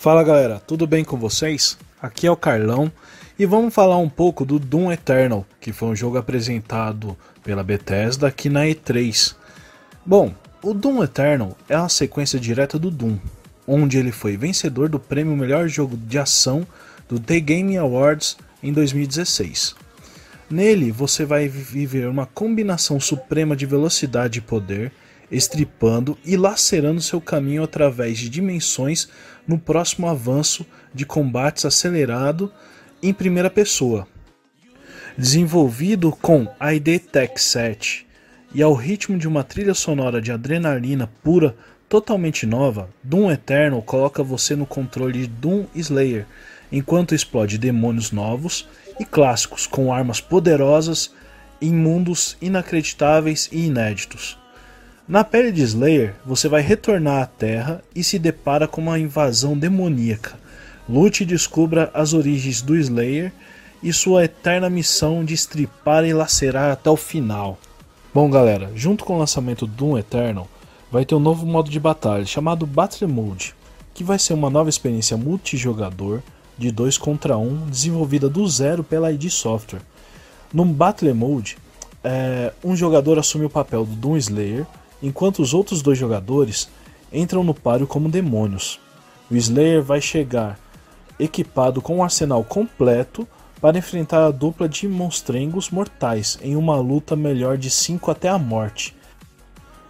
Fala galera, tudo bem com vocês? Aqui é o Carlão e vamos falar um pouco do Doom Eternal, que foi um jogo apresentado pela Bethesda aqui na E3. Bom, o Doom Eternal é uma sequência direta do Doom, onde ele foi vencedor do prêmio Melhor Jogo de Ação do The Game Awards em 2016. Nele você vai viver uma combinação suprema de velocidade e poder, estripando e lacerando seu caminho através de dimensões no próximo avanço de combates acelerado em primeira pessoa. Desenvolvido com ID Tech 7 e ao ritmo de uma trilha sonora de adrenalina pura totalmente nova, Doom Eternal coloca você no controle de Doom Slayer, enquanto explode demônios novos e clássicos com armas poderosas em mundos inacreditáveis e inéditos. Na pele de Slayer, você vai retornar à Terra e se depara com uma invasão demoníaca. Lute e descubra as origens do Slayer e sua eterna missão de estripar e lacerar até o final. Bom, galera, junto com o lançamento do Doom Eternal, vai ter um novo modo de batalha chamado Battle Mode, que vai ser uma nova experiência multijogador de 2 contra 1 um, desenvolvida do zero pela ID Software. No Battle Mode, é, um jogador assume o papel do Doom Slayer enquanto os outros dois jogadores entram no páreo como demônios. O Slayer vai chegar equipado com um arsenal completo para enfrentar a dupla de monstrengos mortais em uma luta melhor de 5 até a morte.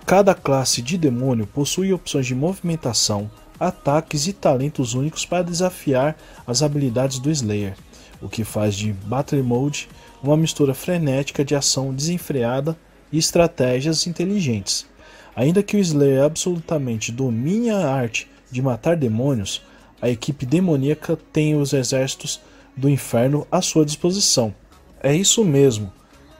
Cada classe de demônio possui opções de movimentação, ataques e talentos únicos para desafiar as habilidades do Slayer, o que faz de Battle Mode uma mistura frenética de ação desenfreada e estratégias inteligentes. Ainda que o Slayer absolutamente domine a arte de matar demônios, a equipe demoníaca tem os exércitos do inferno à sua disposição. É isso mesmo.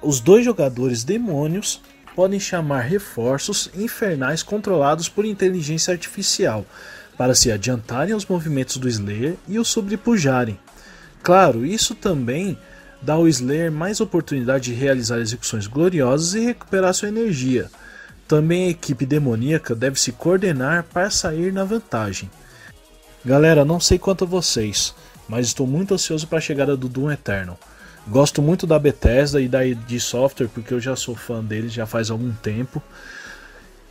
Os dois jogadores demônios podem chamar reforços infernais controlados por inteligência artificial para se adiantarem aos movimentos do Slayer e o sobrepujarem. Claro, isso também dá ao Slayer mais oportunidade de realizar execuções gloriosas e recuperar sua energia. Também a equipe demoníaca deve se coordenar para sair na vantagem. Galera, não sei quanto a vocês, mas estou muito ansioso para a chegada do Doom Eternal. Gosto muito da Bethesda e da id Software porque eu já sou fã deles já faz algum tempo.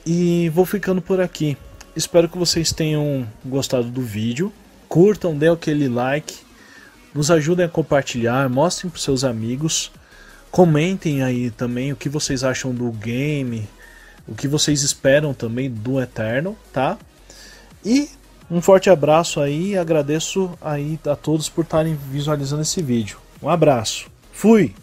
E vou ficando por aqui. Espero que vocês tenham gostado do vídeo. Curtam, dê aquele like, nos ajudem a compartilhar, mostrem para seus amigos. Comentem aí também o que vocês acham do game, o que vocês esperam também do Eternal, tá? E um forte abraço aí, agradeço aí a todos por estarem visualizando esse vídeo. Um abraço. Fui.